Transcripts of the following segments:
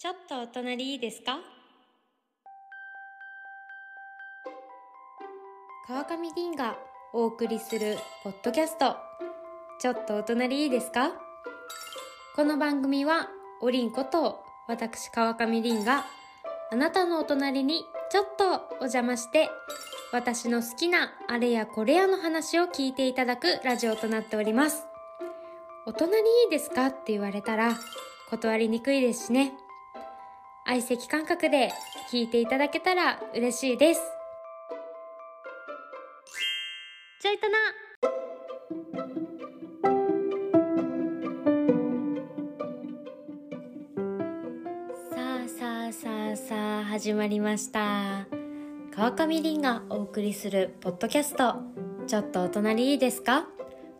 ちょっとお隣いいですか？川上凛がお送りするポッドキャスト。ちょっとお隣いいですか？この番組はおりんこと私川上凛があなたのお隣にちょっとお邪魔して私の好きなあれやこれやの話を聞いていただくラジオとなっております。お隣いいですか？って言われたら断りにくいですしね。相席感覚で聞いていただけたら嬉しいです。ちょいとな。さあさあさあさあ始まりました。川上凛がお送りするポッドキャスト。ちょっとお隣いいですか？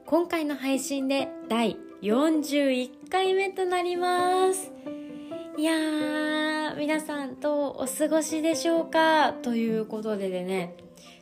今回の配信で第41回目となります。いやー皆さんどうお過ごしでしょうか？ということででね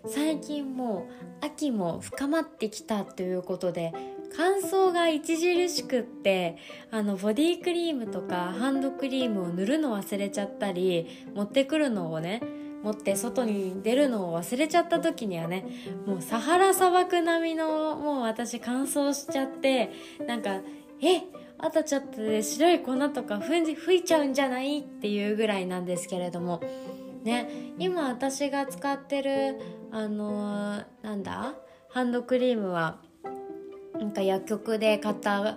最近もう秋も深まってきたということで乾燥が著しくってあのボディクリームとかハンドクリームを塗るの忘れちゃったり持ってくるのをね持って外に出るのを忘れちゃった時にはねもうサハラ砂漠並みのもう私乾燥しちゃってなんかえあとちょっとで白い粉とか吹いちゃうんじゃないっていうぐらいなんですけれども。ね。今私が使ってるあのー、なんだ？ハンドクリームはなんか薬局で買った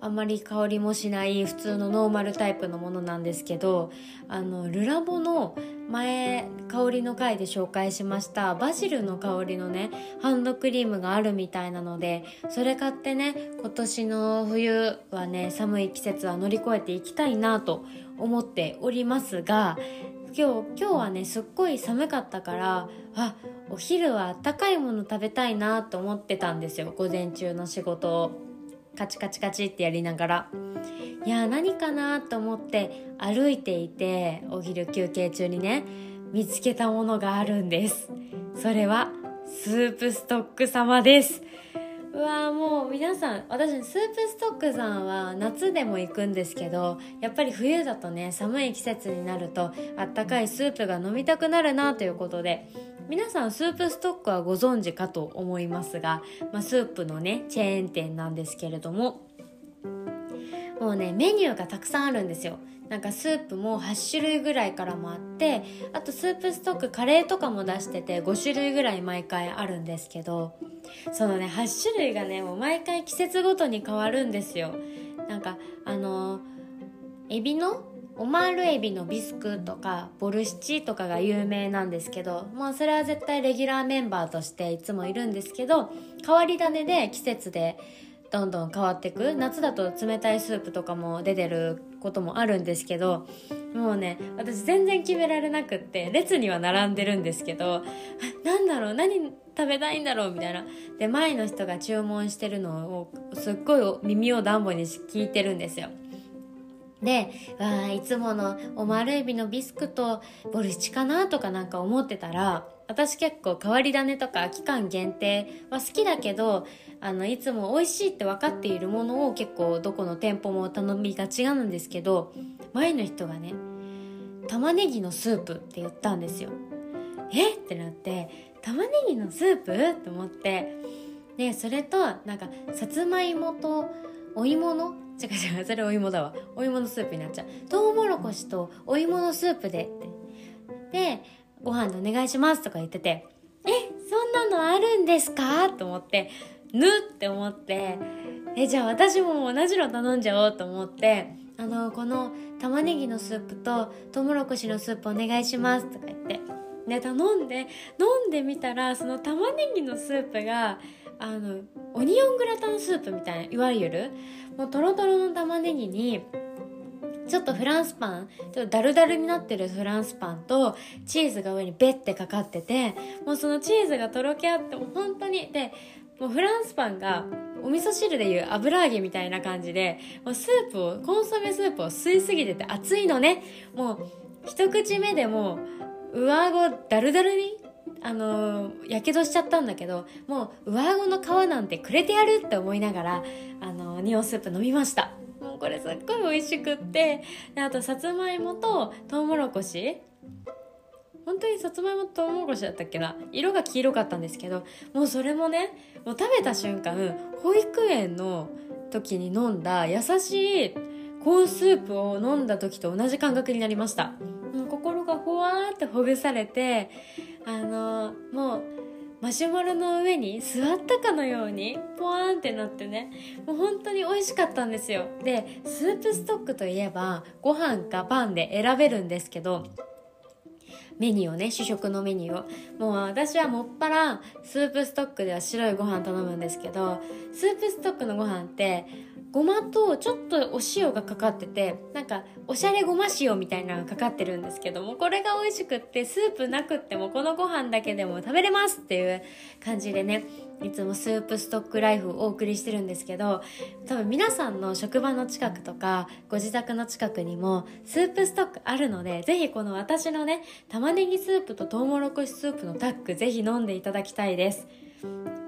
あんまり香りもしない普通のノーマルタイプのものなんですけどあのルラボの前香りの回で紹介しましたバジルの香りのねハンドクリームがあるみたいなのでそれ買ってね今年の冬はね寒い季節は乗り越えていきたいなと思っておりますが今日今日はねすっごい寒かったからあお昼はあったかいもの食べたいなと思ってたんですよ午前中の仕事を。カチカチカチってやりながらいや何かなと思って歩いていてお昼休憩中にね見つけたものがあるんです。それはスープストック様です。うわもう皆さん私スープストックさんは夏でも行くんですけどやっぱり冬だとね寒い季節になるとあったかいスープが飲みたくなるなということで皆さんスープストックはご存知かと思いますが、まあ、スープのねチェーン店なんですけれどももうねメニューがたくさんあるんですよ。なんかスープも8種類ぐらいからもあってあとスープストックカレーとかも出してて5種類ぐらい毎回あるんですけどそのね8種類がねもう毎回季節ごとに変わるんですよ。なんかあのエビのオマールエビのビスクとかボルシチとかが有名なんですけどまあそれは絶対レギュラーメンバーとしていつもいるんですけど変わり種で季節でどんどん変わってく夏だと冷たいスープとかも出てることもあるんですけどもうね私全然決められなくって列には並んでるんですけどなんだろう何食べたいんだろうみたいな。で前の人が注文してるのをすっごい耳を暖房に聞いてるんですよ。でわいつものオマールエビのビスクとボルシチかなとかなんか思ってたら私結構変わり種とか期間限定は好きだけどあのいつも美味しいって分かっているものを結構どこの店舗も頼みがちなんですけど前の人がね玉ねぎのスープって言ったんですよ。え？ってなって玉ねぎのスープ？と思って。でそれとなんかさつまいもとお芋の違う違うそれお芋だわ。お芋のスープになっちゃう。トウモロコシとお芋のスープでって。でご飯でお願いしますとか言っててえそんなのあるんですか？と思ってぬって思ってえじゃあ私も同じの頼んじゃおうと思ってあのこの玉ねぎのスープとトウモロコシのスープお願いしますとか言って。で頼んで飲んでみたらその玉ねぎのスープがあのオニオングラタンスープみたいないわゆるもうトロトロの玉ねぎにちょっとフランスパンちょっとダルダルになってるフランスパンとチーズが上にベッてかかっててもうそのチーズがとろけ合ってもう本当にでもうフランスパンがお味噌汁でいう油揚げみたいな感じでもうスープをコンソメスープを吸いすぎてて熱いのね。もう一口目でもう上顎ダルダルにあのやけどしちゃったんだけどもう上顎の皮なんてくれてやるって思いながらあのニオスープ飲みました。もうこれすっごい美味しくってであとさつまいもととうもろこし本当にさつまいもととうもろこしだったっけな？色が黄色かったんですけどもうそれもねもう食べた瞬間保育園の時に飲んだ優しいコーンスープを飲んだ時と同じ感覚になりました。心がほわーってほぐされてあのもうマシュマロの上に座ったかのようにポワーンってなってねもう本当に美味しかったんですよ。でスープストックといえばご飯かパンで選べるんですけどメニューをね主食のメニューを。もう私はもっぱらスープストックでは白いご飯頼むんですけどスープストックのご飯ってごまとちょっとお塩がかかっててなんかおしゃれごま塩みたいなのがかかってるんですけどもこれが美味しくってスープなくってもこのご飯だけでも食べれますっていう感じでねいつもスープストックライフをお送りしてるんですけど多分皆さんの職場の近くとかご自宅の近くにもスープストックあるのでぜひこの私のね玉ねぎスープととうもろこしスープのタッグぜひ飲んでいただきたいです。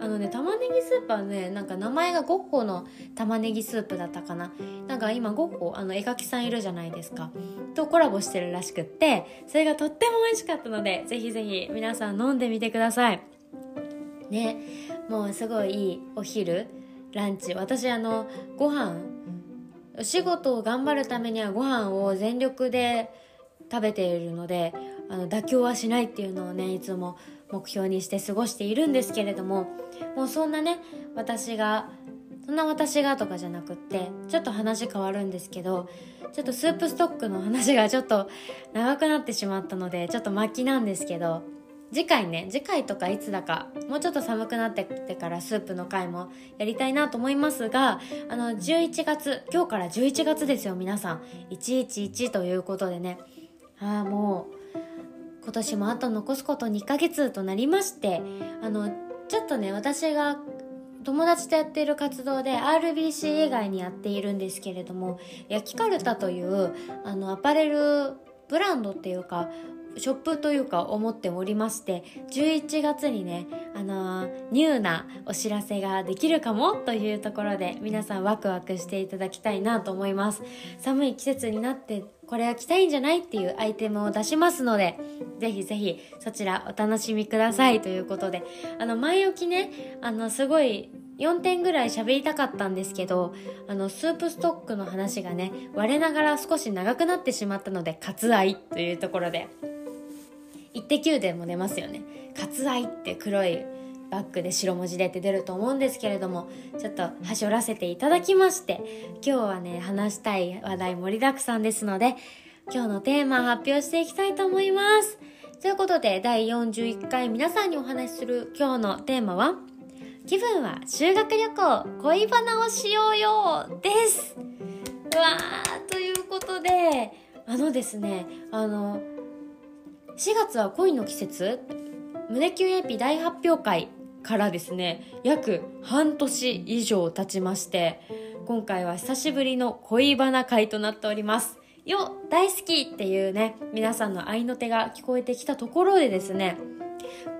あのね玉ねぎスープはねなんか名前がゴッホの玉ねぎスープだったかな。なんか今ゴッホあの絵描きさんいるじゃないですか。とコラボしてるらしくってそれがとっても美味しかったのでぜひぜひ皆さん飲んでみてください。ねもうすごいいいお昼ランチ。私あのご飯お仕事を頑張るためにはご飯を全力で食べているのであの妥協はしないっていうのをねいつも目標にして過ごしているんですけれどももうそんなね私がそんな私がとかじゃなくってちょっと話変わるんですけどちょっとスープストックの話が ちょっと長くなってしまったのでちょっと末期なんですけど次回ね次回とかいつだかもうちょっと寒くなってきてからスープの回もやりたいなと思いますがあの11月今日から11月ですよ皆さん。111ということでねああもう今年もあと残すこと2ヶ月となりましてあのちょっとね私が友達とやっている活動で RBC 以外にやっているんですけれども焼きかるたというあのアパレルブランドっていうかショップというか思っておりまして11月にねあのニューなお知らせができるかもというところで皆さんワクワクしていただきたいなと思います。寒い季節になってこれは着たいんじゃないっていうアイテムを出しますので、ぜひぜひそちらお楽しみくださいということで、あの前置きね、あのすごい4点ぐらい喋りたかったんですけど、あのスープストックの話がね、我ながら少し長くなってしまったので、割愛というところで、一滴9でも出ますよね。割愛って黒いバックで白文字でって出ると思うんですけれどもちょっとはしょらせていただきまして今日はね話したい話題盛りだくさんですので今日のテーマ発表していきたいと思いますということで第41回皆さんにお話しする今日のテーマは気分は修学旅行恋バナをしようよですわーということであのですねあの4月は恋の季節？胸キュンエピ大発表会からですね約半年以上経ちまして今回は久しぶりの恋バナ会となっております。よ大好きっていうね皆さんの愛の手が聞こえてきたところでですね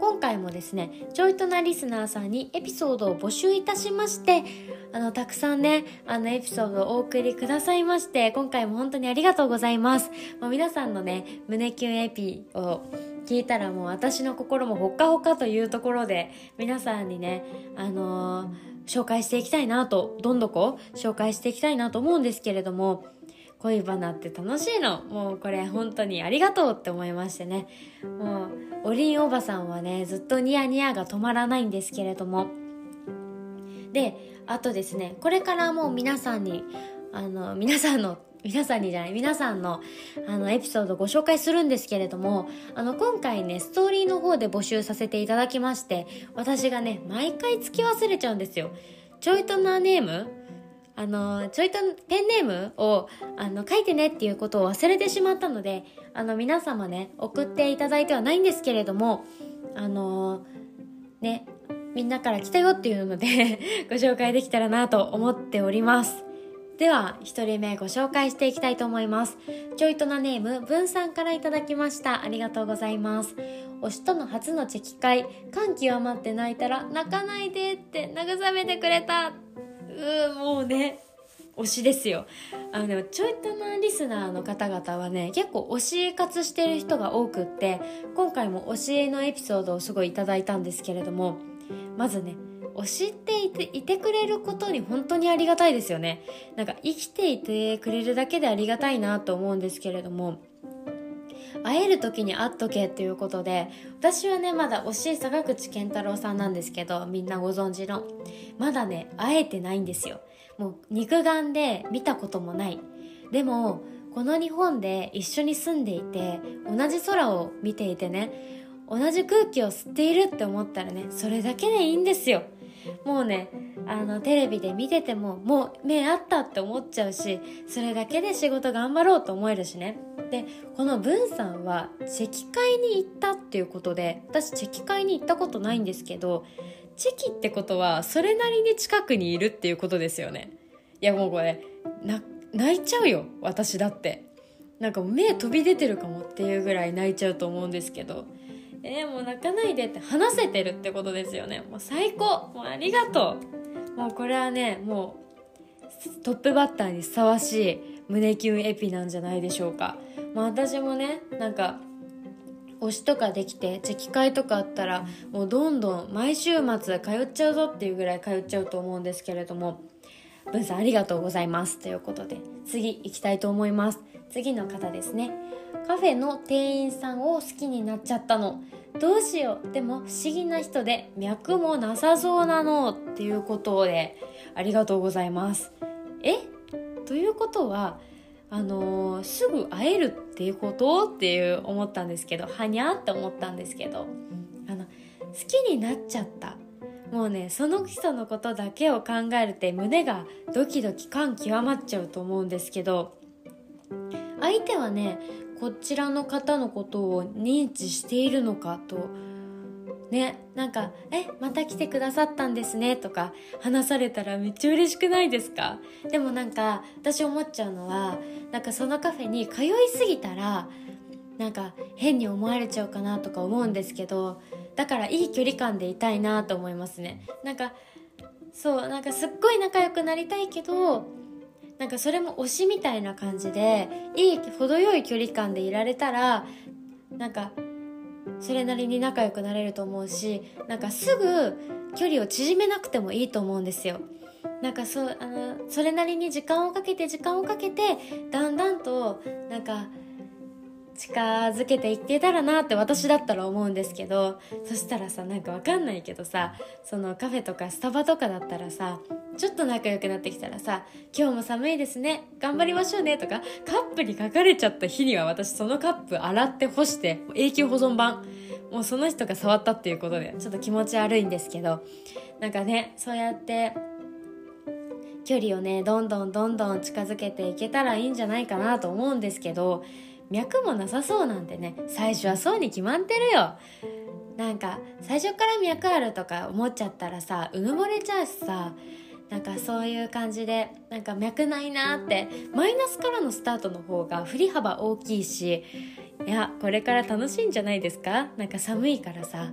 今回もですねちょいとなリスナーさんにエピソードを募集いたしましてあのたくさんねあのエピソードをお送りくださいまして今回も本当にありがとうございます。もう皆さんのね胸キュンエピを聞いたらもう私の心もほっかほかというところで皆さんにねあのー、紹介していきたいなとどんどこ紹介していきたいなと思うんですけれども恋バナって楽しいの。もうこれ本当にありがとうって思いましてね。もうおりんおばさんはねずっとニヤニヤが止まらないんですけれども。であとですねこれからもう皆さんにあの皆さんの皆さんにじゃない皆さんのあのエピソードご紹介するんですけれどもあの今回ねストーリーの方で募集させていただきまして私がね毎回つき忘れちゃうんですよ。ちょいとなネームあのちょいとペンネームをあの書いてねっていうことを忘れてしまったのであの皆様ね送っていただいてはないんですけれどもあのねみんなから来たよっていうので ご紹介できたらなと思っておりますでは、一人目ご紹介していきたいと思います。ちょいとなネーム、文さんからいただきました。ありがとうございます。推しとの初のチェキ会、感極まって泣いたら、泣かないでって慰めてくれた。う、もうね、推しですよ。あのでもちょいたまリスナーの方々はね結構推し活してる人が多くって今回も推しのエピソードをすごいいただいたんですけれどもまずね推しっていていてくれることに本当にありがたいですよね。なんか生きていてくれるだけでありがたいなと思うんですけれども会える時に会っとけっていうことで私はねまだ推し坂口健太郎さんなんですけどみんなご存知の。まだね会えてないんですよ。もう肉眼で見たこともない。でもこの日本で一緒に住んでいて同じ空を見ていてね同じ空気を吸っているって思ったらねそれだけでいいんですよ。もうねあのテレビで見ててももう目あったって思っちゃうしそれだけで仕事頑張ろうと思えるしね。でこの文さんはチェキ会に行ったっていうことで私チェキ会に行ったことないんですけどチェキってことはそれなりに近くにいるっていうことですよね。いやもうこれ泣いちゃうよ私だって。なんか目飛び出てるかもっていうぐらい泣いちゃうと思うんですけど。えー、もう泣かないでって話せてるってことですよね。もう最高。もうありがとう。もうこれはねもうトップバッターにふさわしい胸キュンエピなんじゃないでしょうか、まあ、私もねなんか推しとかできてチェキ会とかあったらもうどんどん毎週末通っちゃうぞっていうぐらい通っちゃうと思うんですけれども文さんありがとうございます。ということで次行きたいと思います。次の方ですね。カフェの店員さんを好きになっちゃったの。どうしよう。でも不思議な人で脈もなさそうなの。っていうことでありがとうございます。え？ということはあのー、すぐ会えるっていうこと？っていう思ったんですけどはにゃって思ったんですけどあの好きになっちゃった。もうねその人のことだけを考えるって胸がドキドキ感極まっちゃうと思うんですけど相手はねこちらの方のことを認知しているのかと。ねなんか「えまた来てくださったんですね」とか話されたらめっちゃ嬉しくないですか？でもなんか私思っちゃうのはなんかそのカフェに通いすぎたらなんか変に思われちゃうかなとか思うんですけどだからいい距離感でいたいなと思いますね。なんかそうなんかすっごい仲良くなりたいけどなんかそれも推しみたいな感じでいい程よい距離感でいられたらなんかそれなりに仲良くなれると思うしなんかすぐ距離を縮めなくてもいいと思うんですよ。なんかそあのそれなりに時間をかけて時間をかけてだんだんとなんか近づけていってたらなって私だったら思うんですけどそしたらさなんかわかんないけどさそのカフェとかスタバとかだったらさちょっと仲良くなってきたらさ「今日も寒いですね頑張りましょうね」とかカップに書かれちゃった日には私そのカップ洗って干して永久保存版。もうその人が触ったっていうことでちょっと気持ち悪いんですけどなんかねそうやって距離をねどんどんどんどん近づけていけたらいいんじゃないかなと思うんですけど脈もなさそうなんてね。最初はそうに決まってるよ。なんか最初から脈あるとか思っちゃったらさうぬぼれちゃうしさ。なんかそういう感じでなんか脈ないなって。マイナスからのスタートの方が振り幅大きいし。いやこれから楽しいんじゃないですか？なんか寒いからさ。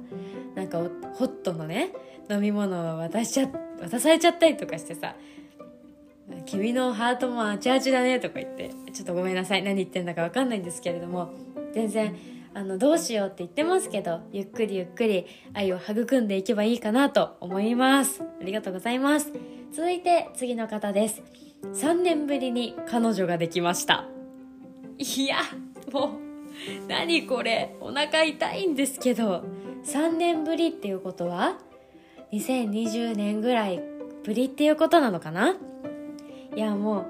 なんかホットのね飲み物を渡しちゃ渡されちゃったりとかしてさ。君のハートもあちあちだねとか言ってちょっとごめんなさい何言ってんだか分かんないんですけれども全然あのどうしようって言ってますけどゆっくりゆっくり愛を育んでいけばいいかなと思います。ありがとうございます。続いて次の方です。3年ぶりに彼女ができました。いやもう何これお腹痛いんですけど3年ぶりっていうことは2020年ぐらいぶりっていうことなのかな？いやも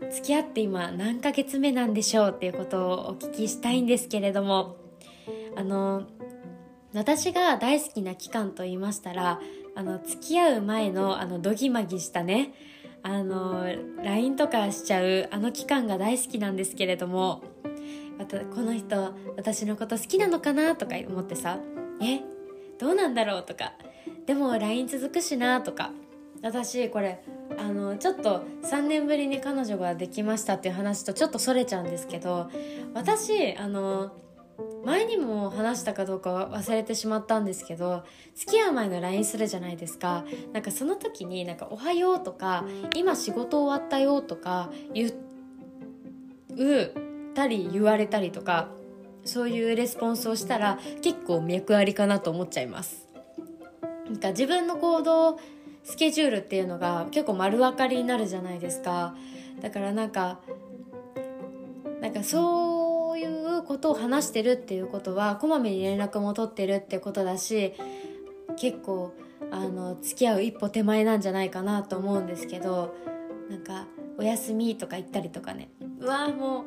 う付き合って今何ヶ月目なんでしょうっていうことをお聞きしたいんですけれどもあの私が大好きな期間と言いましたらあの付き合う前のあのドギマギしたねあの LINE とかしちゃうあの期間が大好きなんですけれどもこの人私のこと好きなのかなとか思ってさえどうなんだろうとかでも LINE 続くしなとか私これあのちょっと3年ぶりに彼女ができましたっていう話とちょっとそれちゃうんですけど私あの前にも話したかどうか忘れてしまったんですけど付き合う前の LINE するじゃないですか。なんかその時になんか「おはよう」とか「今仕事終わったよ」とか言ったり言われたりとかそういうレスポンスをしたら結構脈ありかなと思っちゃいます。なんか自分の行動スケジュールっていうのが結構丸分かりになるじゃないですか。だからなんかなんかそういうことを話してるっていうことはこまめに連絡も取ってるってことだし結構あの付き合う一歩手前なんじゃないかなと思うんですけどなんか「おやすみ」とか言ったりとかね。うわも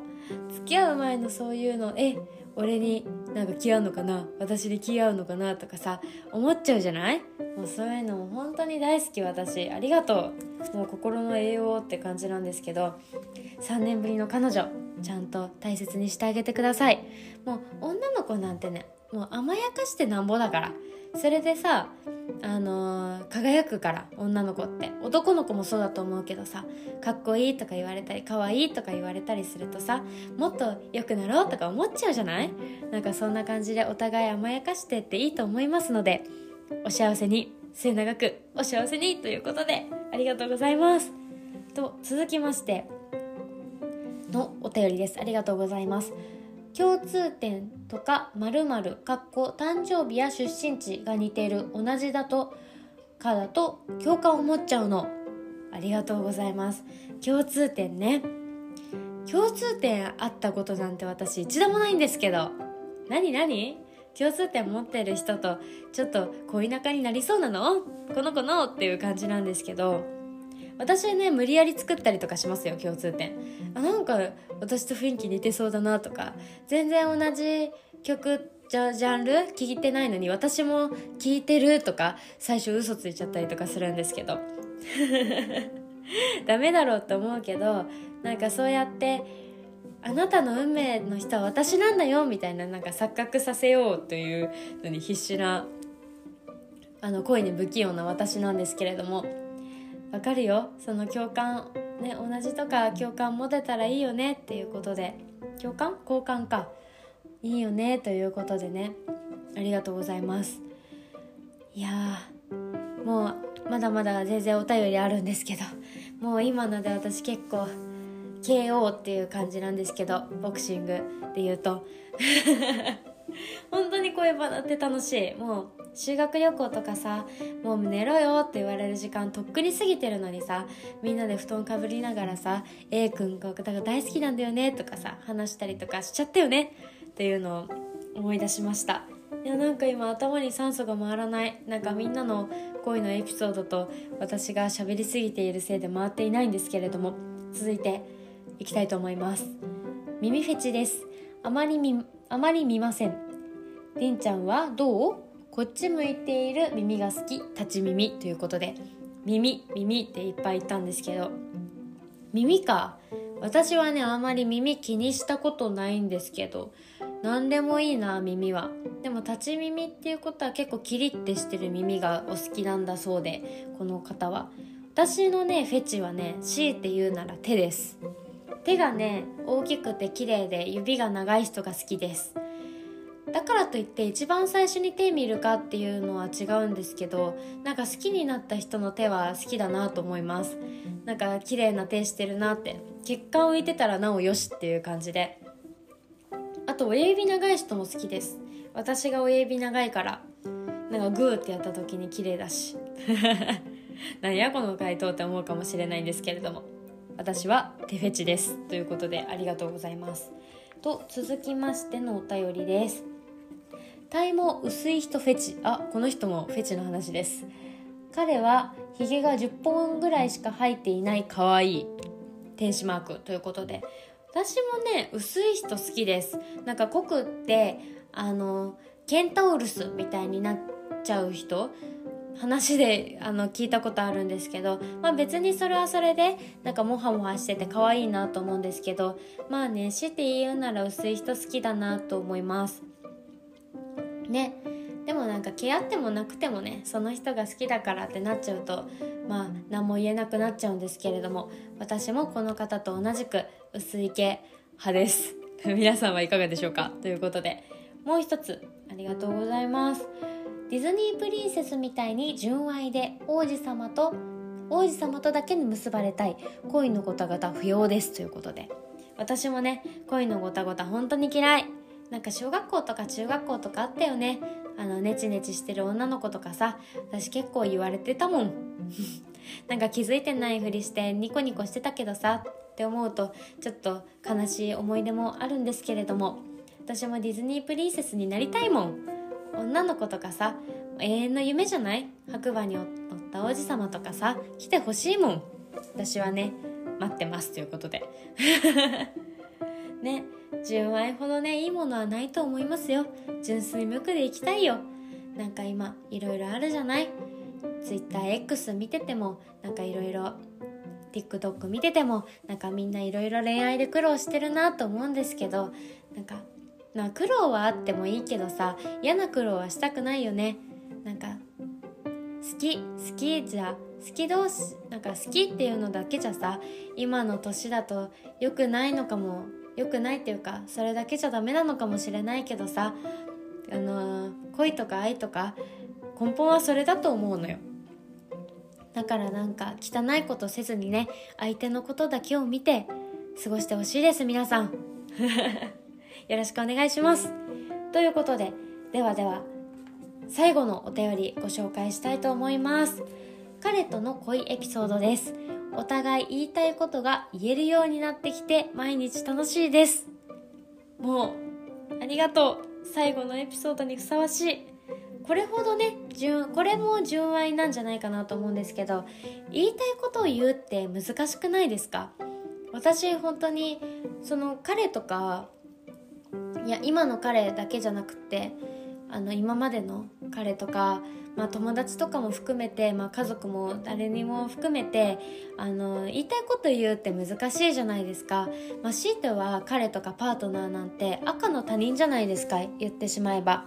う付き合う前のそういうのえ俺になんか気合うのかな？私に気合うのかなとかさ思っちゃうじゃない？もうそういうのも本当に大好き私。ありがとう。もう心の栄養って感じなんですけど。3年ぶりの彼女ちゃんと大切にしてあげてください。もう女の子なんてねもう甘やかしてなんぼだから。それでさあのー、輝くから女の子って。男の子もそうだと思うけどさかっこいいとか言われたりかわいいとか言われたりするとさもっと良くなろうとか思っちゃうじゃない？なんかそんな感じでお互い甘やかしてっていいと思いますのでお幸せに末永くお幸せにということでありがとうございます。と続きましてのお便りです。ありがとうございます。共通点とか〇〇かっこ誕生日や出身地が似ている同じだとかだと共感を持っちゃうの。ありがとうございます。共通点ね。共通点あったことなんて私一度もないんですけど。何何？共通点持ってる人とちょっと恋仲になりそうなの？この子の？っていう感じなんですけど。私ね無理やり作ったりとかしますよ共通点。あなんか私と雰囲気似てそうだなとか。全然同じ曲じゃジャンル聞いてないのに私も聞いてるとか最初嘘ついちゃったりとかするんですけど。ダメだろうと思うけどなんかそうやってあなたの運命の人は私なんだよみたいななんか錯覚させようというのに必死なあの恋に不器用な私なんですけれども。わかるよ。その共感。ね同じとか共感持てたらいいよね。っていうことで。共感？交換か。いいよね。ということでね。ありがとうございます。いやもうまだまだ全然お便りあるんですけど。もう今ので私結構 KO っていう感じなんですけど。ボクシングで言うと。本当に声バナって楽しい。もう修学旅行とかさもう寝ろよって言われる時間とっくに過ぎてるのにさみんなで布団かぶりながらさ A 君が大好きなんだよねとかさ話したりとかしちゃったよねっていうのを思い出しました。いやなんか今頭に酸素が回らない。なんかみんなの恋のエピソードと私が喋りすぎているせいで回っていないんですけれども続いていきたいと思います。耳フェチです。あまり見あまり見ません。りんちゃんはどう？こっち向いている耳が好き立ち耳ということで耳耳っていっぱい言ったんですけど耳か。私はねあまり耳気にしたことないんですけど何でもいいな耳は。でも立ち耳っていうことは結構キリッてしてる耳がお好きなんだそうでこの方は。私のねフェチはね強いて言うなら手です。手がね大きくて綺麗で指が長い人が好きです。だからといって一番最初に手見るかっていうのは違うんですけどなんか好きになった人の手は好きだなと思います。なんか綺麗な手してるなって。血管浮いてたらなおよしっていう感じで。あと親指長い人も好きです。私が親指長いからなんかグーってやった時に綺麗だし。何やこの回答って思うかもしれないんですけれども。私は手フェチです。ということでありがとうございます。と続きましてのお便りです。体毛薄い人フェチ。あこの人もフェチの話です。彼はヒゲが10本ぐらいしか生えていない可愛い天使マークということで。私もね薄い人好きです。なんか濃くってあのケンタウルスみたいになっちゃう人？話であの聞いたことあるんですけど、まあ、別にそれはそれでなんかモハモハしてて可愛いなと思うんですけど。まあね強いて言うなら薄い人好きだなと思います。ね。でもなんか毛あってもなくてもねその人が好きだからってなっちゃうとまあ何も言えなくなっちゃうんですけれども私もこの方と同じく薄い毛派です。皆さんはいかがでしょうか？ということでもう一つありがとうございます。ディズニープリンセスみたいに純愛で王子様と王子様とだけに結ばれたい恋のごたごた不要ですということで。私もね恋のごたごた本当に嫌い。なんか小学校とか中学校とかあったよね。あのネチネチしてる女の子とかさ私結構言われてたもん。なんか気づいてないふりしてニコニコしてたけどさって思うとちょっと悲しい思い出もあるんですけれども。私もディズニープリンセスになりたいもん。女の子とかさ永遠の夢じゃない？白馬に乗った王子様とかさ来てほしいもん。私はね待ってますということで。ね純愛ほどねいいものはないと思いますよ。純粋無垢でいきたいよ。なんか今いろいろあるじゃない？TwitterX 見ててもなんかいろいろ TikTok 見ててもなんかみんないろいろ恋愛で苦労してるなと思うんですけどなんかまあ苦労はあってもいいけどさ嫌な苦労はしたくないよね。なんか好き好きじゃ好き同士なんか好きっていうのだけじゃさ今の年だと良くないのかも良くないっていうかそれだけじゃダメなのかもしれないけどさあの恋とか愛とか根本はそれだと思うのよ。だからなんか汚いことせずにね相手のことだけを見て過ごしてほしいです皆さん。よろしくお願いします。ということでではでは最後のお便りご紹介したいと思います。彼との恋エピソードです。お互い言いたいことが言えるようになってきて毎日楽しいです。もうありがとう。最後のエピソードにふさわしい。これほどね純これも純愛なんじゃないかなと思うんですけど言いたいことを言うって難しくないですか？私本当にその彼とかいや今の彼だけじゃなくってあの今までの彼とか、まあ、友達とかも含めて、まあ、家族も誰にも含めてあの言いたいこと言うって難しいじゃないですか、まあ、強いては彼とかパートナーなんて赤の他人じゃないですか言ってしまえば。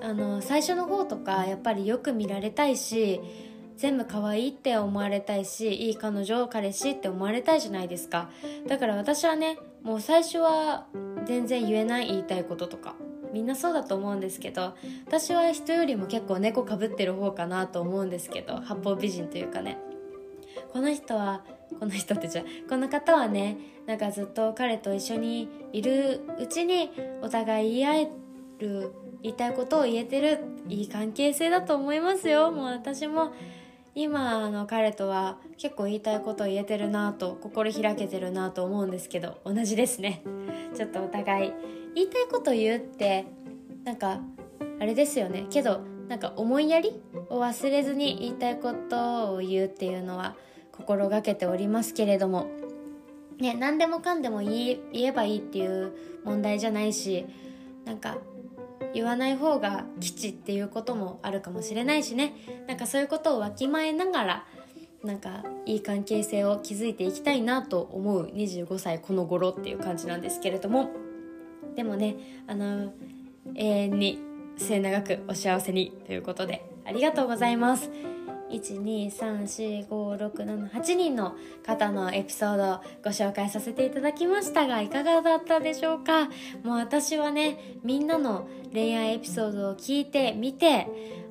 あの最初の方とかやっぱりよく見られたいし全部可愛いって思われたいしいい彼女彼氏って思われたいじゃないですか。だから私はねもう最初は全然言えない言いたいこととか。みんなそうだと思うんですけど私は人よりも結構猫かぶってる方かなと思うんですけど八方美人というかね。この人はこの人ってじゃこの方はねなんかずっと彼と一緒にいるうちにお互い言い合える言いたいことを言えてるいい関係性だと思いますよ。もう私も今の彼とは結構言いたいこと言えてるなと心開けてるなと思うんですけど同じですね。ちょっとお互い言いたいこと言うってなんかあれですよね。けどなんか思いやりを忘れずに言いたいことを言うっていうのは心がけておりますけれども。ね何でもかんでも言えばいいっていう問題じゃないしなんか言わない方が吉っていうこともあるかもしれないしね。なんかそういうことをわきまえながらなんかいい関係性を築いていきたいなと思う25歳この頃っていう感じなんですけれども。でもねあの永遠に末永くお幸せにということでありがとうございます。1234567人の方のエピソードをご紹介させていただきましたがいかがだったでしょうか？もう私はねみんなの恋愛エピソードを聞いて見て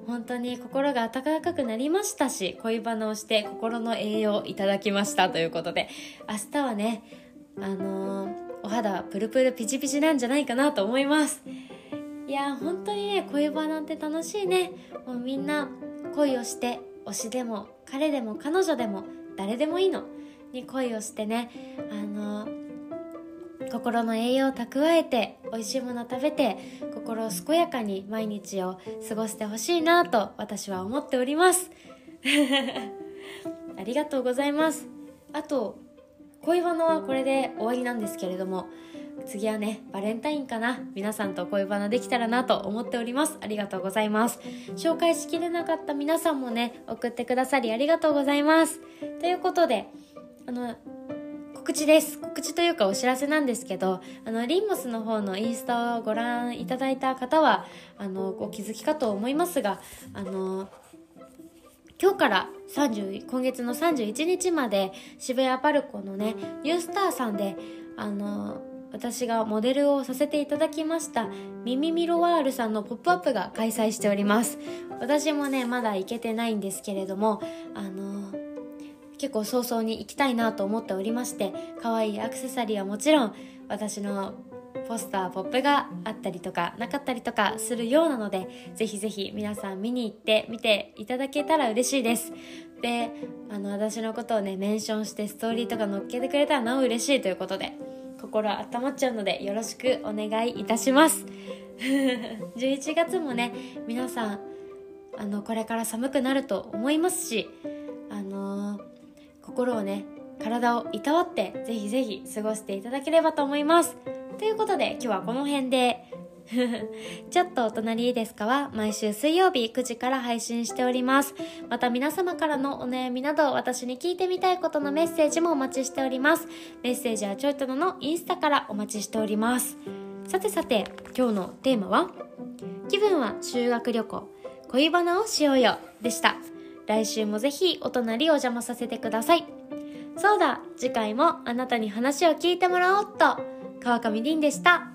本当に心が温かくなりましたし恋バナをして心の栄養をいただきましたということで明日はねあのー、お肌プルプルピチピチなんじゃないかなと思います。いや本当にね恋バナって楽しいね。もうみんな恋をして推しでも彼でも彼女でも誰でもいいの。に恋をしてねあの心の栄養を蓄えて美味しいもの食べて心を健やかに毎日を過ごしてほしいなと私は思っております。ありがとうございます。あと恋バナはこれで終わりなんですけれども次はねバレンタインかな。皆さんと恋バナできたらなと思っております。ありがとうございます。紹介しきれなかった皆さんもね送ってくださりありがとうございます。ということであの告知です。告知というかお知らせなんですけどあのリンモスの方のインスタをご覧いただいた方はあのお気づきかと思いますがあの今日から30今月の31日まで渋谷パルコのねニュースターさんであの私がモデルをさせていただきましたミミミロワールさんのポップアップが開催しております。私もねまだ行けてないんですけれどもあの結構早々に行きたいなと思っておりまして可愛いアクセサリーはもちろん私のポスターポップがあったりとかなかったりとかするようなのでぜひぜひ皆さん見に行って見ていただけたら嬉しいです。であの私のことをねメンションしてストーリーとか載っけてくれたらなお嬉しいということで心温まっちゃうのでよろしくお願いいたします。11月もね皆さんあのこれから寒くなると思いますし、心をね体をいたわってぜひぜひ過ごしていただければと思いますということで今日はこの辺で ちょっとお隣いいですか？は毎週水曜日9時から配信しております。また皆様からのお悩みなど私に聞いてみたいことのメッセージもお待ちしております。メッセージはちょいとののインスタからお待ちしております。さてさて今日のテーマは？気分は修学旅行恋バナをしようよでした。来週もぜひお隣お邪魔させてください。そうだ次回もあなたに話を聞いてもらおうっと川上凛でした。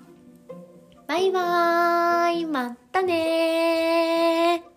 バイバーイまたね